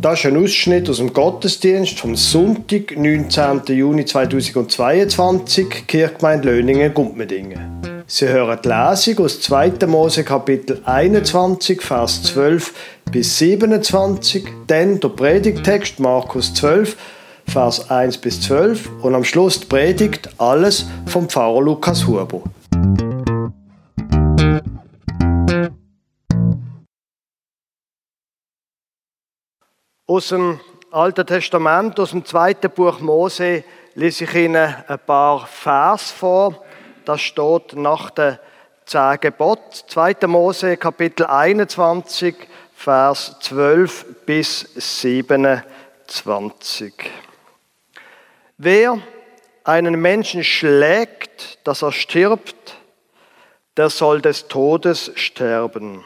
Das ist ein Ausschnitt aus dem Gottesdienst vom Sonntag, 19. Juni 2022, Kirchgemeinde Löningen, Gumpmedingen. Sie hören die Lesung aus 2. Mose Kapitel 21, Vers 12 bis 27, dann der Predigtext Markus 12, Vers 1 bis 12 und am Schluss die Predigt alles vom Pfarrer Lukas Huber. Aus dem Alten Testament, aus dem zweiten Buch Mose, lese ich Ihnen ein paar Vers vor. Das steht nach den zehn Geboten. 2. Mose, Kapitel 21, Vers 12 bis 27. Wer einen Menschen schlägt, dass er stirbt, der soll des Todes sterben.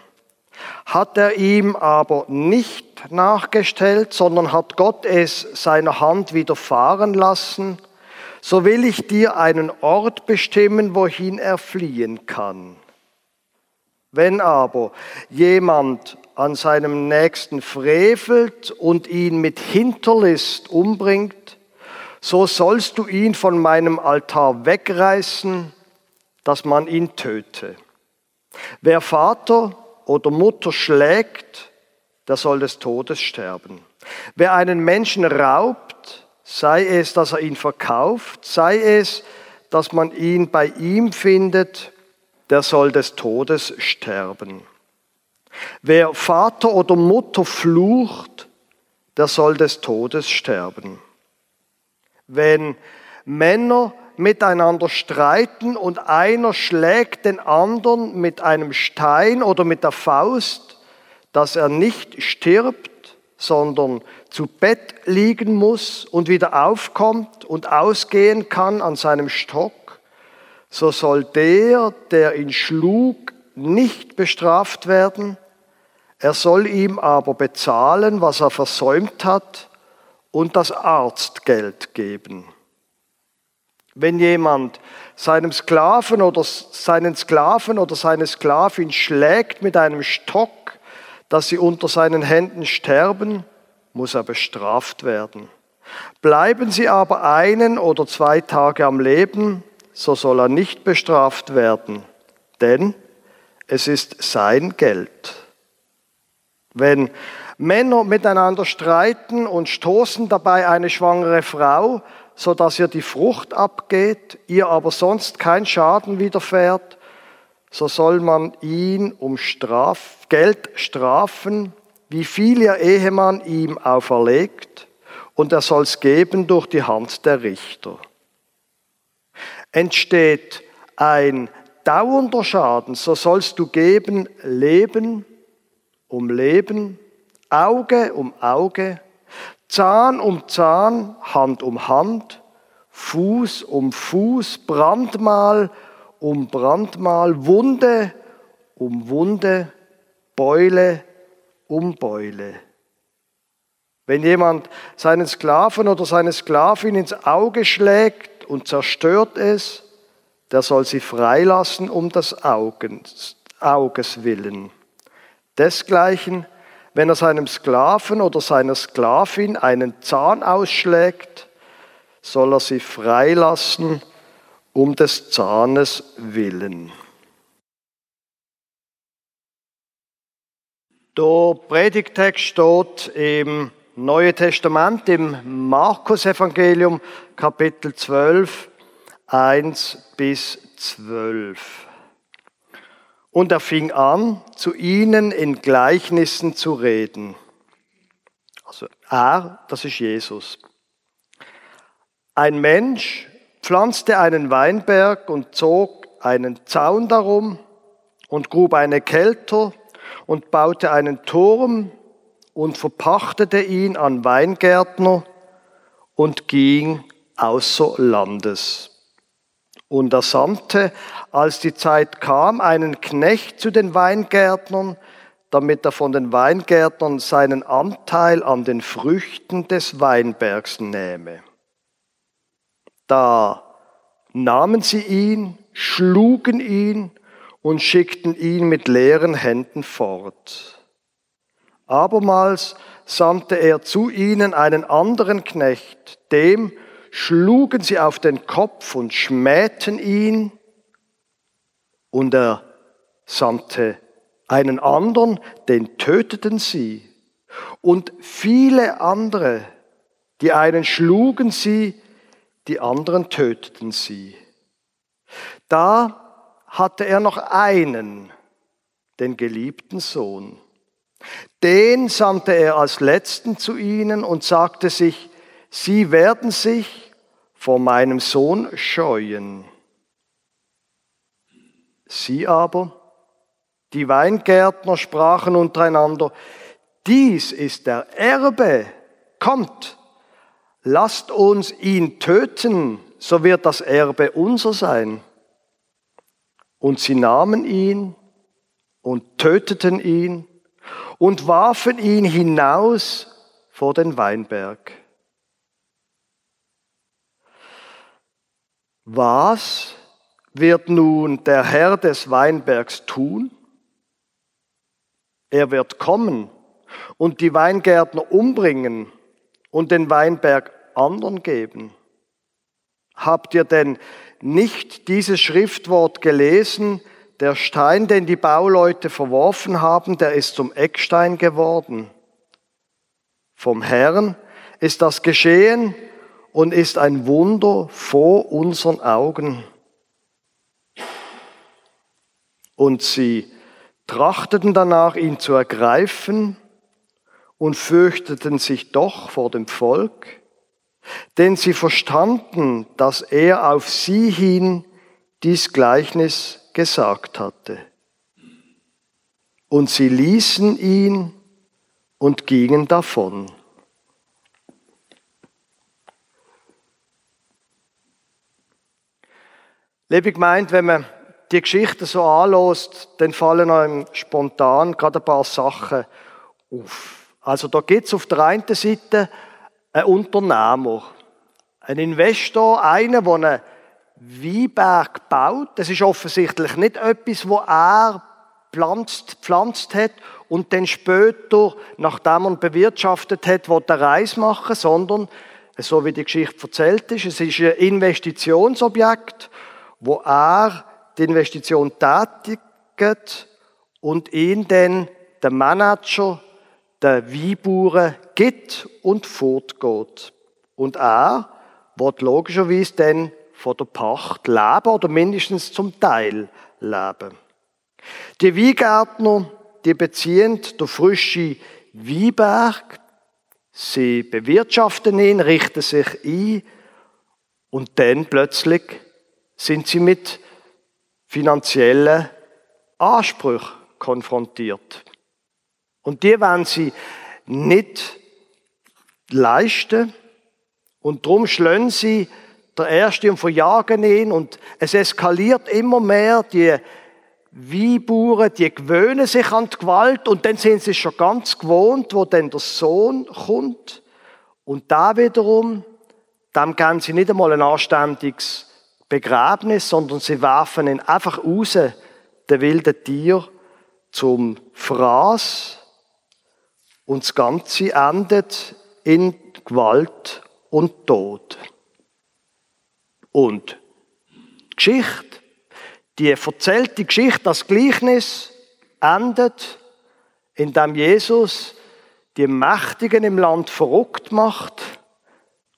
Hat er ihm aber nicht nachgestellt, sondern hat Gott es seiner Hand widerfahren lassen, so will ich dir einen Ort bestimmen, wohin er fliehen kann. Wenn aber jemand an seinem Nächsten frevelt und ihn mit Hinterlist umbringt, so sollst du ihn von meinem Altar wegreißen, dass man ihn töte. Wer Vater oder Mutter schlägt, der soll des Todes sterben. Wer einen Menschen raubt, sei es, dass er ihn verkauft, sei es, dass man ihn bei ihm findet, der soll des Todes sterben. Wer Vater oder Mutter flucht, der soll des Todes sterben. Wenn Männer miteinander streiten und einer schlägt den anderen mit einem Stein oder mit der Faust, dass er nicht stirbt, sondern zu Bett liegen muss und wieder aufkommt und ausgehen kann an seinem Stock, so soll der, der ihn schlug, nicht bestraft werden, er soll ihm aber bezahlen, was er versäumt hat, und das Arztgeld geben. Wenn jemand seinem Sklaven oder seinen Sklaven oder seine Sklavin schlägt mit einem Stock, dass sie unter seinen Händen sterben, muss er bestraft werden. Bleiben sie aber einen oder zwei Tage am Leben, so soll er nicht bestraft werden, denn es ist sein Geld. Wenn Männer miteinander streiten und stoßen dabei eine schwangere Frau, so dass ihr die Frucht abgeht, ihr aber sonst kein Schaden widerfährt, so soll man ihn um Straf, Geld strafen, wie viel ihr Ehemann ihm auferlegt, und er soll's geben durch die Hand der Richter. Entsteht ein dauernder Schaden, so sollst du geben Leben um Leben, Auge um Auge, Zahn um Zahn, Hand um Hand, Fuß um Fuß, Brandmal um Brandmal, Wunde um Wunde, Beule um Beule. Wenn jemand seinen Sklaven oder seine Sklavin ins Auge schlägt und zerstört es, der soll sie freilassen um des Auges, Auges willen. Desgleichen wenn er seinem Sklaven oder seiner Sklavin einen Zahn ausschlägt, soll er sie freilassen um des Zahnes willen. Der Predigtext steht im Neuen Testament, im Markus-Evangelium, Kapitel 12, 1 bis 12. Und er fing an, zu ihnen in Gleichnissen zu reden. Also er, das ist Jesus. Ein Mensch pflanzte einen Weinberg und zog einen Zaun darum und grub eine Kelter und baute einen Turm und verpachtete ihn an Weingärtner und ging außer Landes. Und er sandte, als die Zeit kam, einen Knecht zu den Weingärtnern, damit er von den Weingärtnern seinen Anteil an den Früchten des Weinbergs nähme. Da nahmen sie ihn, schlugen ihn und schickten ihn mit leeren Händen fort. Abermals sandte er zu ihnen einen anderen Knecht, dem schlugen sie auf den Kopf und schmähten ihn, und er sandte einen anderen, den töteten sie, und viele andere, die einen schlugen sie, die anderen töteten sie. Da hatte er noch einen, den geliebten Sohn. Den sandte er als letzten zu ihnen und sagte sich, sie werden sich vor meinem Sohn scheuen. Sie aber, die Weingärtner, sprachen untereinander, dies ist der Erbe, kommt, lasst uns ihn töten, so wird das Erbe unser sein. Und sie nahmen ihn und töteten ihn und warfen ihn hinaus vor den Weinberg. Was wird nun der Herr des Weinbergs tun? Er wird kommen und die Weingärtner umbringen und den Weinberg anderen geben. Habt ihr denn nicht dieses Schriftwort gelesen, der Stein, den die Bauleute verworfen haben, der ist zum Eckstein geworden. Vom Herrn ist das geschehen und ist ein Wunder vor unseren Augen. Und sie trachteten danach, ihn zu ergreifen und fürchteten sich doch vor dem Volk, denn sie verstanden, dass er auf sie hin dies Gleichnis gesagt hatte. Und sie ließen ihn und gingen davon. Liebe meint, wenn man die Geschichte so anlässt, dann fallen einem spontan gerade ein paar Sachen auf. Also da gibt es auf der einen Seite einen Unternehmer, einen Investor, einen, der eine Weinberg baut. Das ist offensichtlich nicht etwas, wo er pflanzt, pflanzt hat und dann später, nachdem er bewirtschaftet hat, will er Reis machen, sondern, so wie die Geschichte erzählt ist, es ist ein Investitionsobjekt, wo er die Investition tätigt und ihn dann der Manager der Weinbauern gibt und fortgeht. Und er wird logischerweise dann von der Pacht leben oder mindestens zum Teil leben. Die Weingärtner, die beziehen den frischen Weinberg, sie bewirtschaften ihn, richten sich ein und dann plötzlich sind sie mit finanziellen Ansprüchen konfrontiert. Und die werden sie nicht leisten und darum schlönen sie der Erste und verjagen ihn und es eskaliert immer mehr. Die Weinbauern, die gewöhnen sich an die Gewalt und dann sind sie schon ganz gewohnt, wo dann der Sohn kommt und da wiederum, dem geben sie nicht einmal ein anständiges Begräbnis, sondern sie werfen ihn einfach raus, der wilde Tier, zum Fraß und das Ganze endet in Gewalt und Tod. Und die Geschichte, die erzählte Geschichte, das Gleichnis endet, indem Jesus die Mächtigen im Land verrückt macht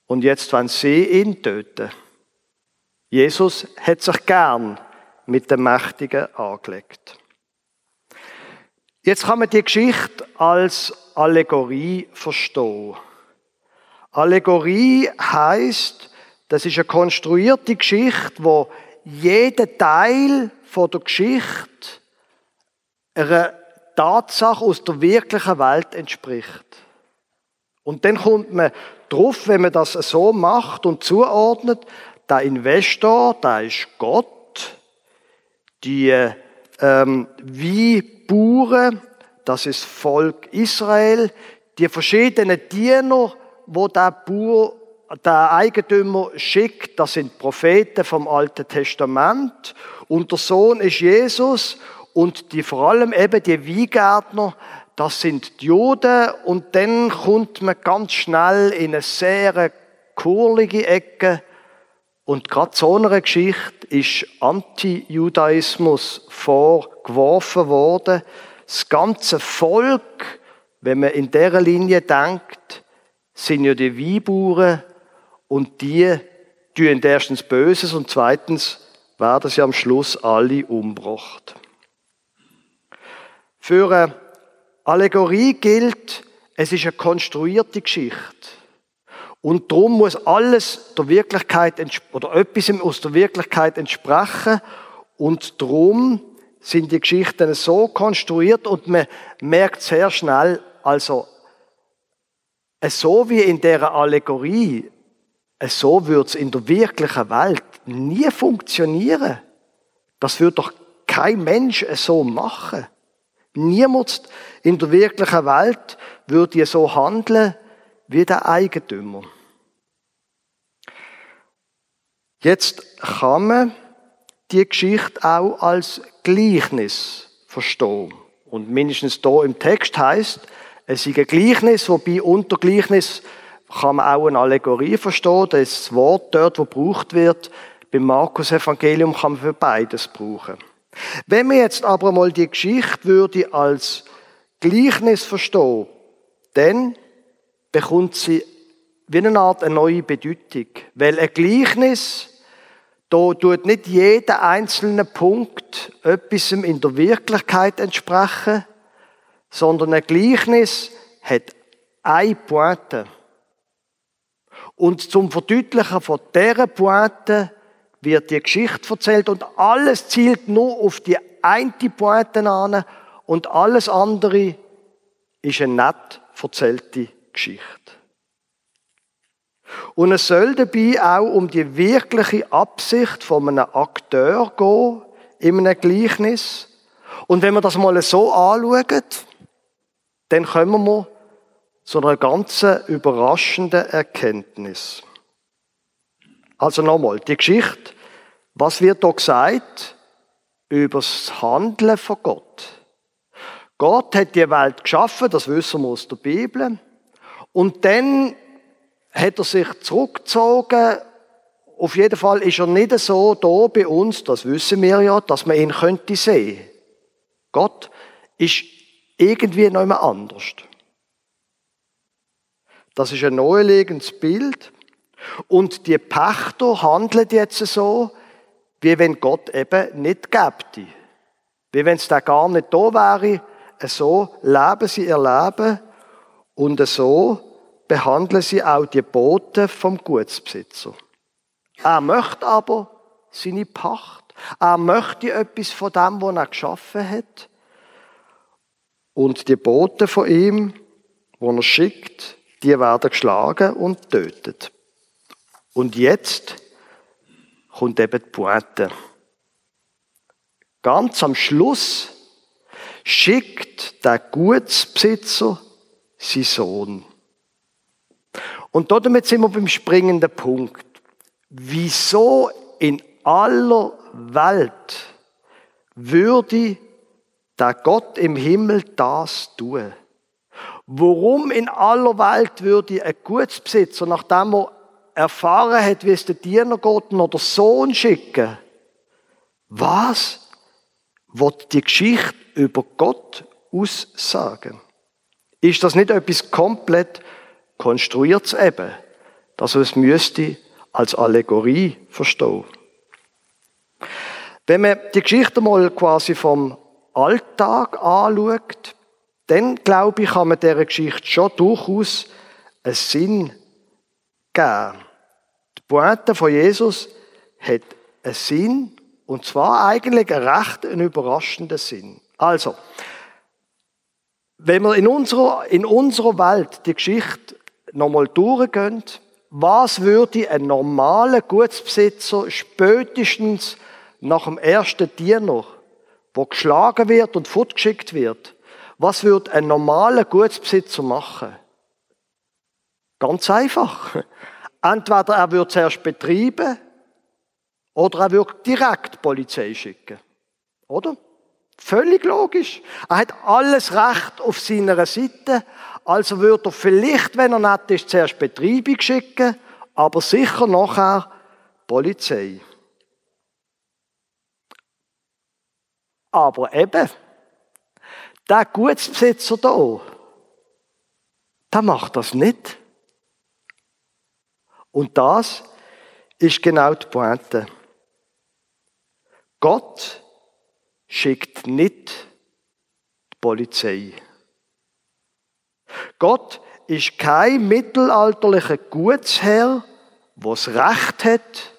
und jetzt wollen sie ihn töten. Jesus hat sich gern mit den Mächtigen angelegt. Jetzt kann man die Geschichte als Allegorie verstehen. Allegorie heißt, das ist eine konstruierte Geschichte, wo jeder Teil von der Geschichte einer Tatsache aus der wirklichen Welt entspricht. Und dann kommt man drauf, wenn man das so macht und zuordnet, der Investor, da ist Gott, die ähm, wie Bauern, das ist Volk Israel, die verschiedenen Diener, wo der Bauer der Eigentümer schickt, das sind Propheten vom Alten Testament. Und der Sohn ist Jesus. Und die, vor allem eben die Weingärtner, das sind die Juden. Und dann kommt man ganz schnell in eine sehr kurlige Ecke und gerade so einer Geschichte ist Anti-Judaismus vorgeworfen worden. Das ganze Volk, wenn man in dieser Linie denkt, sind ja die Weinbauern und die tun erstens Böses und zweitens werden sie am Schluss alle umgebracht. Für eine Allegorie gilt, es ist eine konstruierte Geschichte. Und darum muss alles der Wirklichkeit oder etwas aus der Wirklichkeit entsprechen. Und darum sind die Geschichten so konstruiert und man merkt sehr schnell, also so wie in der Allegorie, so wird es in der wirklichen Welt nie funktionieren. Das wird doch kein Mensch so machen. Niemand in der wirklichen Welt würde so handeln wie der Eigentümer. Jetzt kann man die Geschichte auch als Gleichnis verstehen. Und mindestens da im Text heißt, es ist ein Gleichnis, wobei unter Gleichnis kann man auch eine Allegorie verstehen. Das Wort dort, wo gebraucht wird, beim Markus Evangelium kann man für beides brauchen. Wenn man jetzt aber mal die Geschichte würde als Gleichnis verstehen, dann bekommt sie wie eine Art eine neue Bedeutung. Weil ein Gleichnis, da tut nicht jeder einzelne Punkt etwas in der Wirklichkeit entsprechen, sondern ein Gleichnis hat eine Pointe. Und zum Verdeutlichen von dieser Pointe wird die Geschichte erzählt und alles zielt nur auf die eine Pointe an und alles andere ist eine nett erzählte Geschichte. Und es soll dabei auch um die wirkliche Absicht von einem Akteur gehen, in einem Gleichnis. Und wenn wir das mal so anschauen, dann kommen wir zu einer ganz überraschenden Erkenntnis. Also nochmal, die Geschichte, was wird da gesagt über das Handeln von Gott? Gott hat die Welt geschaffen, das wissen wir aus der Bibel. Und dann hat er sich zurückgezogen. Auf jeden Fall ist er nicht so da bei uns, das wissen wir ja, dass man ihn könnte sehen. Gott ist irgendwie noch immer anders. Das ist ein neulegendes Bild. Und die Pächter handeln jetzt so, wie wenn Gott eben nicht gäbe. Wie wenn es da gar nicht da wäre. So leben sie ihr Leben und so behandeln sie auch die Boten vom Gutsbesitzer. Er möchte aber seine Pacht. Er möchte etwas von dem, was er geschaffen hat. Und die Boten von ihm, die er schickt, die werden geschlagen und tötet. Und jetzt kommt eben die Pointe. Ganz am Schluss schickt der Gutsbesitzer seinen Sohn. Und damit sind wir beim springenden Punkt. Wieso in aller Welt würde der Gott im Himmel das tun? Warum in aller Welt würde ein Gutsbesitzer, nachdem er erfahren hat, wie es der Diener geht, noch der Sohn schicken? Was wird die Geschichte über Gott aussagen? Ist das nicht etwas komplett konstruiertes eben, dass er es müsste als Allegorie verstehen? Wenn man die Geschichte mal quasi vom Alltag anschaut, dann glaube ich, kann man dieser Geschichte schon durchaus einen Sinn geben. Die Pointe von Jesus hat einen Sinn, und zwar eigentlich einen recht überraschenden Sinn. Also, wenn wir in unserer, in unserer Welt die Geschichte nochmal durchgehen, was würde ein normaler Gutsbesitzer spätestens nach dem ersten Diener, wo geschlagen wird und fortgeschickt wird, was würde ein normaler Gutsbesitzer machen? Ganz einfach. Entweder er würde zuerst betreiben oder er würde direkt Polizei schicken. Oder? Völlig logisch. Er hat alles Recht auf seiner Seite. Also würde er vielleicht, wenn er nett ist, zuerst Betreibung schicken, aber sicher nachher Polizei. Aber eben, der Gutsbesitzer da, der macht das nicht. Und das ist genau die Pointe. Gott schickt nicht die Polizei. Gott ist kein mittelalterlicher Gutsherr, der das Recht hat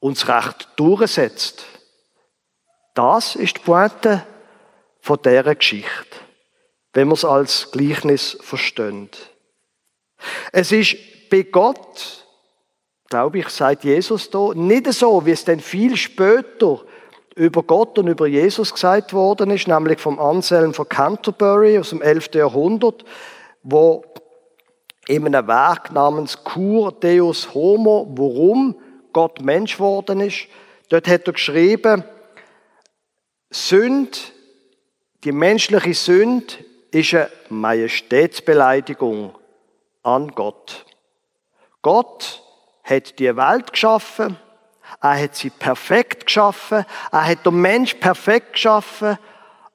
und das Recht durchsetzt. Das ist die Pointe von dieser Geschichte, wenn man es als Gleichnis versteht. Es ist bei Gott, glaube ich, sagt Jesus da, nicht so, wie es dann viel später über Gott und über Jesus gesagt worden ist, nämlich vom Anselm von Canterbury aus dem 11. Jahrhundert, wo in einem Werk namens Cur Deus Homo, warum Gott Mensch worden ist, dort hat er geschrieben, Sünd, die menschliche Sünde ist eine Majestätsbeleidigung an Gott. Gott hat die Welt geschaffen, er hat sie perfekt geschaffen, er hat den Mensch perfekt geschaffen,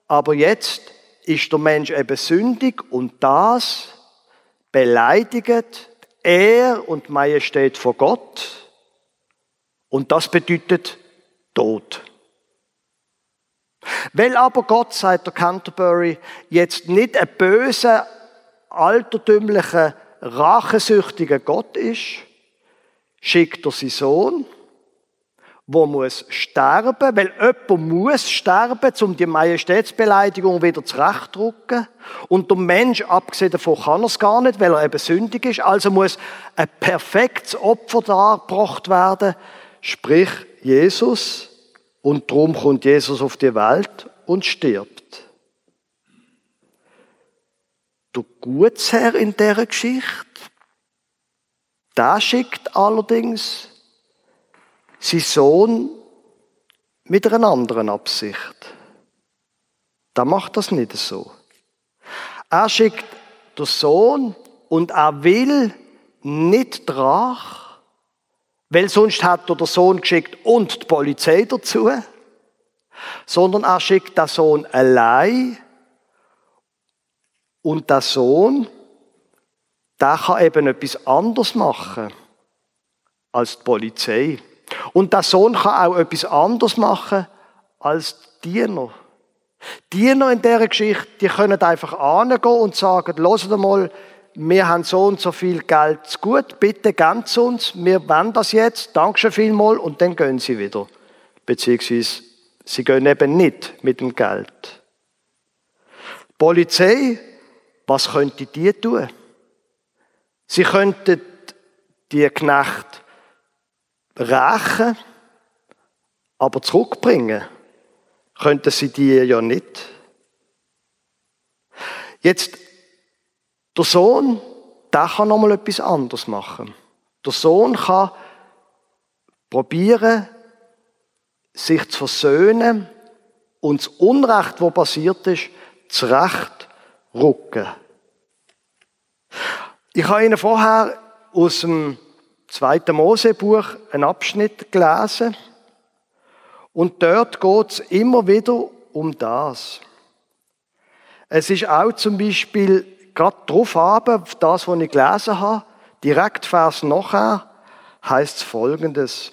aber jetzt ist der Mensch eben sündig und das beleidigt er und Majestät vor Gott. Und das bedeutet Tod. Weil aber Gott, sagt der Canterbury, jetzt nicht ein böser, altertümlicher, rachesüchtiger Gott ist, schickt er seinen Sohn, wo muss sterben, weil jemand muss sterben, um die Majestätsbeleidigung wieder zurechtzurücken. Und der Mensch, abgesehen davon, kann er es gar nicht, weil er eben sündig ist. Also muss ein perfektes Opfer dargebracht werden, sprich Jesus. Und darum kommt Jesus auf die Welt und stirbt. Der Gutsherr in dieser Geschichte, der schickt allerdings sein Sohn mit einer anderen Absicht. Da macht das nicht so. Er schickt den Sohn und er will nicht Drach, weil sonst hat er den Sohn geschickt und die Polizei dazu. Sondern er schickt den Sohn allein. Und der Sohn, der kann eben etwas anderes machen als die Polizei. Und der Sohn kann auch etwas anderes machen als die Diener. Diener in dieser Geschichte, die können einfach angehen und sagen, hört mal, wir haben so und so viel Geld zu gut, bitte ganz uns, wir wollen das jetzt, danke schon vielmal und dann gehen sie wieder. Beziehungsweise sie gehen eben nicht mit dem Geld. Polizei, was könnte die tun? Sie könnten die Knecht rächen, aber zurückbringen könnten sie die ja nicht. Jetzt der Sohn, der kann nochmal etwas anderes machen. Der Sohn kann probieren, sich zu versöhnen und das Unrecht, wo passiert ist, zurecht rücken. Ich habe Ihnen vorher aus dem zweiten Mosebuch einen Abschnitt gelesen und dort geht es immer wieder um das. Es ist auch zum Beispiel gerade drauf ab, das, was ich gelesen habe, direkt Vers nachher, heißt folgendes.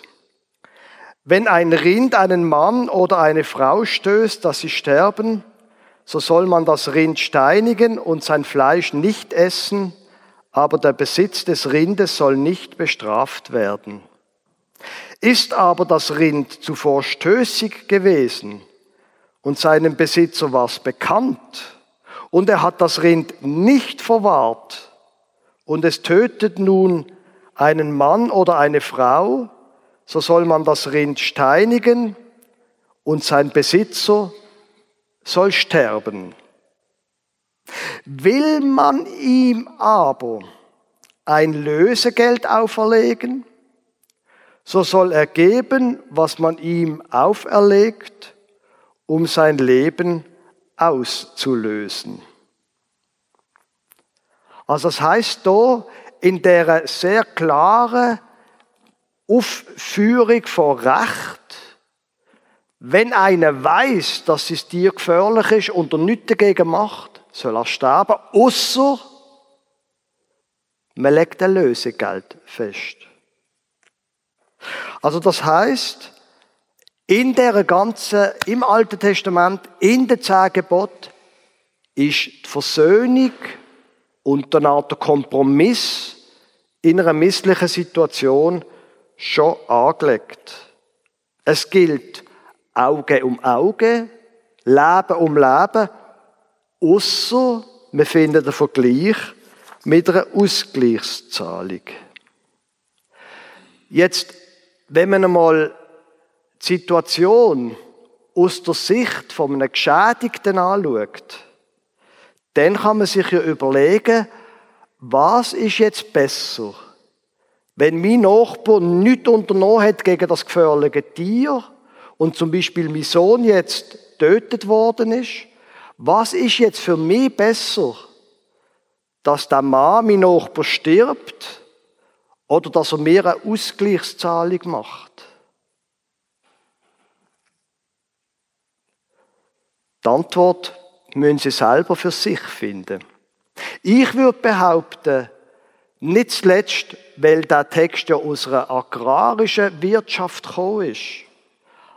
Wenn ein Rind einen Mann oder eine Frau stößt, dass sie sterben, so soll man das Rind steinigen und sein Fleisch nicht essen, aber der Besitz des Rindes soll nicht bestraft werden. Ist aber das Rind zuvor stößig gewesen und seinem Besitzer war es bekannt, und er hat das Rind nicht verwahrt und es tötet nun einen Mann oder eine Frau, so soll man das Rind steinigen und sein Besitzer soll sterben. Will man ihm aber ein Lösegeld auferlegen, so soll er geben, was man ihm auferlegt, um sein Leben auszulösen. Also das heißt da in der sehr klaren Aufführung von Recht, wenn einer weiß, dass es dir gefährlich ist und er nichts dagegen macht, soll er sterben, außer man legt ein Lösegeld fest. Also das heißt, in der ganzen, im Alten Testament, in den zehn Geboten, ist die Versöhnung und auch der Kompromiss in einer misslichen Situation schon angelegt. Es gilt Auge um Auge, Leben um Leben, außer wir finden den Vergleich mit einer Ausgleichszahlung. Jetzt, wenn man einmal die Situation aus der Sicht von einem Geschädigten anschaut, dann kann man sich ja überlegen, was ist jetzt besser? Wenn mein Nachbar nichts unternommen hat gegen das gefährliche Tier und zum Beispiel mein Sohn jetzt getötet worden ist, was ist jetzt für mich besser? Dass der Mann, mein Nachbar, stirbt oder dass er mir eine Ausgleichszahlung macht? Die Antwort müssen Sie selber für sich finden. Ich würde behaupten, nicht zuletzt, weil der Text ja aus einer agrarischen Wirtschaft gekommen ist.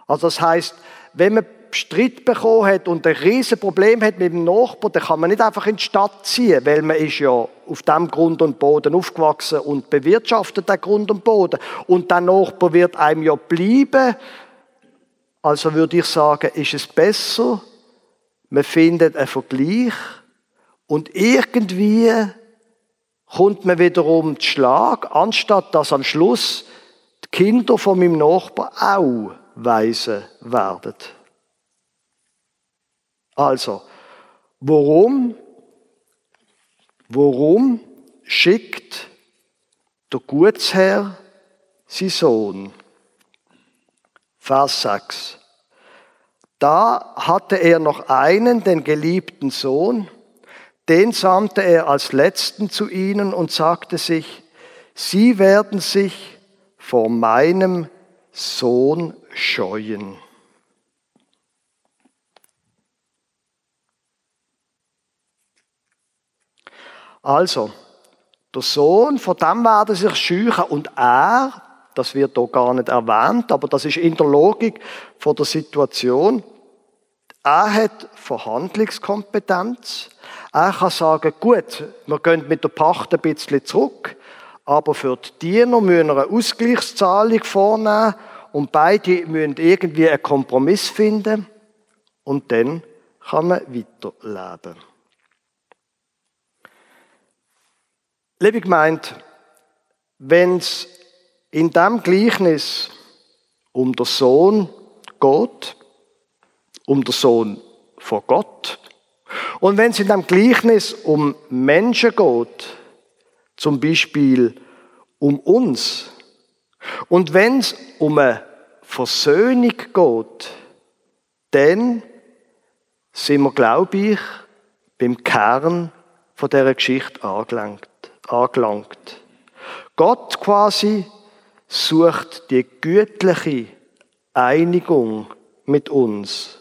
Also das heißt, wenn man Streit bekommen hat und ein riesen Problem hat mit dem Nachbarn, dann kann man nicht einfach in die Stadt ziehen, weil man ist ja auf dem Grund und Boden aufgewachsen und bewirtschaftet den Grund und Boden. Und der Nachbar wird einem ja bleiben. Also würde ich sagen, ist es besser, man findet einen Vergleich und irgendwie kommt man wiederum zu Schlag, anstatt dass am Schluss die Kinder von meinem Nachbar auch weise werden. Also, warum, warum schickt der Gutsherr sein Sohn? Vers 6. Da hatte er noch einen, den geliebten Sohn, den sandte er als letzten zu ihnen und sagte sich, Sie werden sich vor meinem Sohn scheuen. Also, der Sohn, von dem werden sich scheuchen und er, das wird hier gar nicht erwähnt, aber das ist in der Logik von der Situation, er hat Verhandlungskompetenz. Er kann sagen, gut, wir gehen mit der Pacht ein bisschen zurück, aber für die Diener müssen wir eine Ausgleichszahlung vornehmen und beide müssen irgendwie einen Kompromiss finden und dann kann man weiterleben. Liebe gemeint, wenn es in dem Gleichnis um den Sohn geht, um den Sohn von Gott. Und wenn es in dem Gleichnis um Menschen geht, zum Beispiel um uns, und wenn es um eine Versöhnung geht, dann sind wir, glaube ich, beim Kern von dieser Geschichte angelangt. Angelangt. Gott quasi sucht die gütliche Einigung mit uns.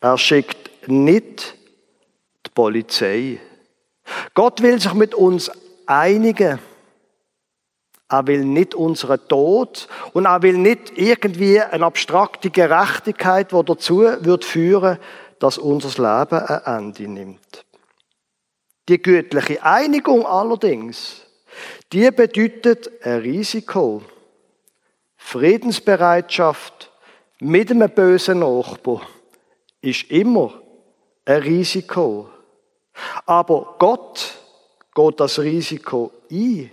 Er schickt nicht die Polizei. Gott will sich mit uns einigen. Er will nicht unseren Tod und er will nicht irgendwie eine abstrakte Gerechtigkeit, die dazu wird dass unser Leben ein Ende nimmt. Die göttliche Einigung allerdings, die bedeutet ein Risiko, Friedensbereitschaft mit einem bösen Nachbarn ist immer ein Risiko. Aber Gott geht das Risiko ein.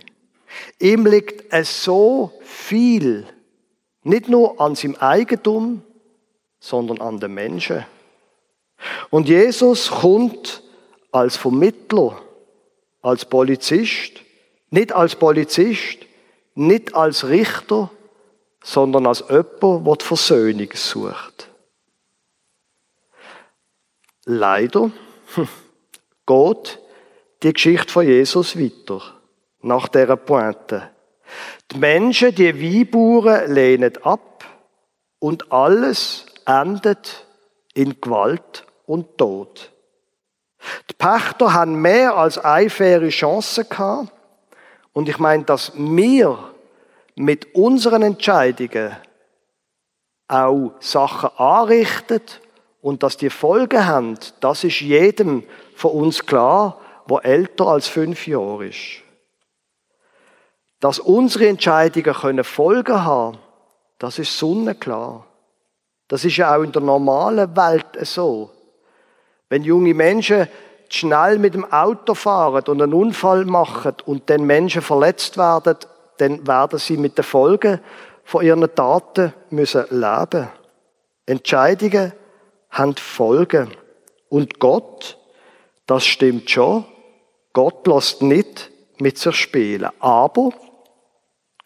Ihm liegt es so viel, nicht nur an seinem Eigentum, sondern an den Menschen. Und Jesus kommt als Vermittler, als Polizist, nicht als Polizist, nicht als Richter, sondern als jemand, der die Versöhnung sucht. Leider geht die Geschichte von Jesus weiter, nach dieser Pointe. Die Menschen, die Weinbauern, lehnen ab und alles endet in Gewalt und Tod. Die Pächter haben mehr als eine faire Chance gehabt. Und ich meine, dass wir mit unseren Entscheidungen auch Sachen anrichten und dass die Folgen haben, das ist jedem von uns klar, wo älter als fünf Jahre ist. Dass unsere Entscheidungen können Folgen haben, das ist sonnenklar. Das ist ja auch in der normalen Welt so. Wenn junge Menschen schnell mit dem Auto fahren und einen Unfall machen und dann Menschen verletzt werden, dann werden sie mit den Folgen von ihren Taten müssen leben. Entscheidungen haben Folgen. Und Gott, das stimmt schon, Gott lässt nicht mit sich spielen. Aber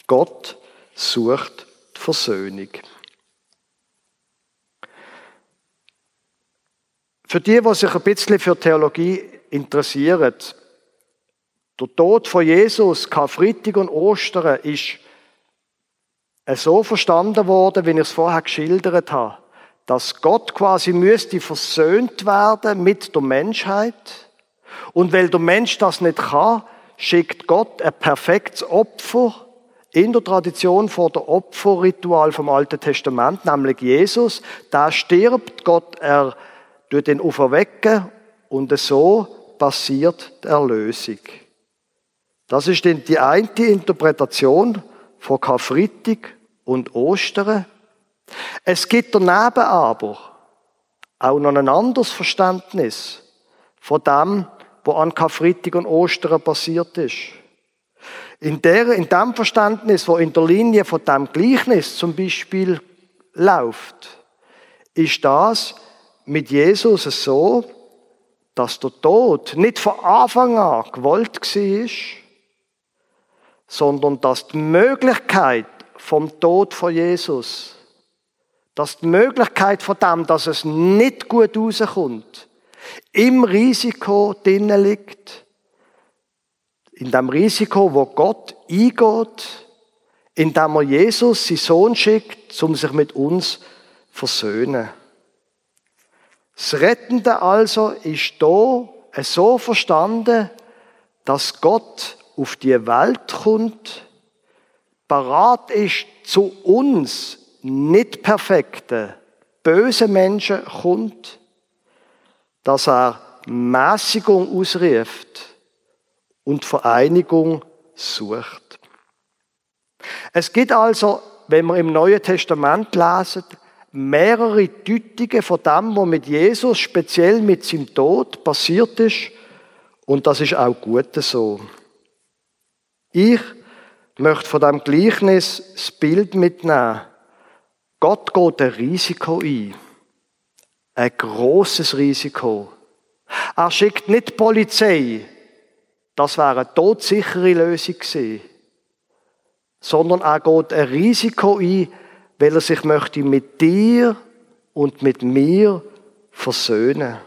Gott sucht die Versöhnung. Für die, die sich ein bisschen für Theologie interessieren, der Tod von Jesus, Karfreitag und Ostern, ist so verstanden worden, wie ich es vorher geschildert habe, dass Gott quasi müsste versöhnt werden mit der Menschheit. Und weil der Mensch das nicht kann, schickt Gott ein perfektes Opfer in der Tradition vor der Opferritual vom Alten Testament, nämlich Jesus. Da stirbt Gott, er tut ihn auferwecken und so passiert die Erlösung. Das ist die eine Interpretation von Karfreitag und Ostern. Es gibt daneben aber auch noch ein anderes Verständnis von dem, was an Karfreitag und Ostern passiert ist. In, der, in dem Verständnis, wo in der Linie von dem Gleichnis zum Beispiel läuft, ist das, mit Jesus so, dass der Tod nicht von Anfang an gewollt war, sondern dass die Möglichkeit vom Tod von Jesus, dass die Möglichkeit von dem, dass es nicht gut rauskommt, im Risiko drinnen liegt, in dem Risiko, wo Gott eingeht, indem er Jesus, seinen Sohn, schickt, um sich mit uns zu versöhnen. Das Rettende also ist da so verstanden, dass Gott auf die Welt kommt, parat ist zu uns nicht perfekten, bösen Menschen kommt, dass er Mäßigung ausruft und Vereinigung sucht. Es gibt also, wenn wir im Neuen Testament lesen, mehrere Deutungen von dem, was mit Jesus, speziell mit seinem Tod, passiert ist. Und das ist auch gut so. Ich möchte von dem Gleichnis das Bild mitnehmen. Gott geht ein Risiko ein. Ein großes Risiko. Er schickt nicht die Polizei. Das wäre eine todsichere Lösung gewesen. Sondern er geht ein Risiko ein, weil er sich möchte mit dir und mit mir versöhnen.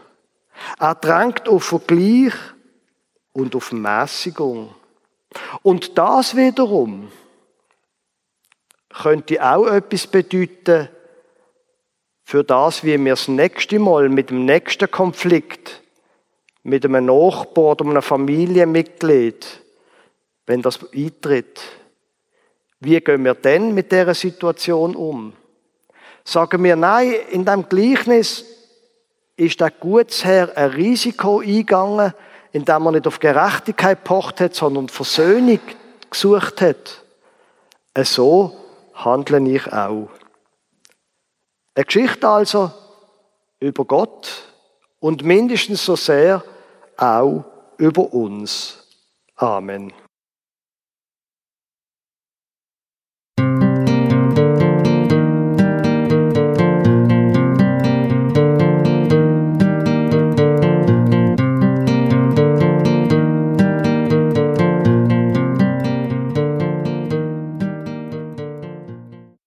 Er drängt auf Vergleich und auf Mäßigung. Und das wiederum könnte auch etwas bedeuten für das, wie wir das nächste Mal mit dem nächsten Konflikt, mit einem Nachbar oder einem Familienmitglied, wenn das eintritt, wie gehen wir denn mit dieser Situation um? Sagen wir, nein, in dem Gleichnis ist der Gutsherr ein Risiko eingegangen, indem er nicht auf Gerechtigkeit pocht hat, sondern Versöhnung gesucht hat. So handle ich auch. Eine Geschichte also über Gott und mindestens so sehr auch über uns. Amen.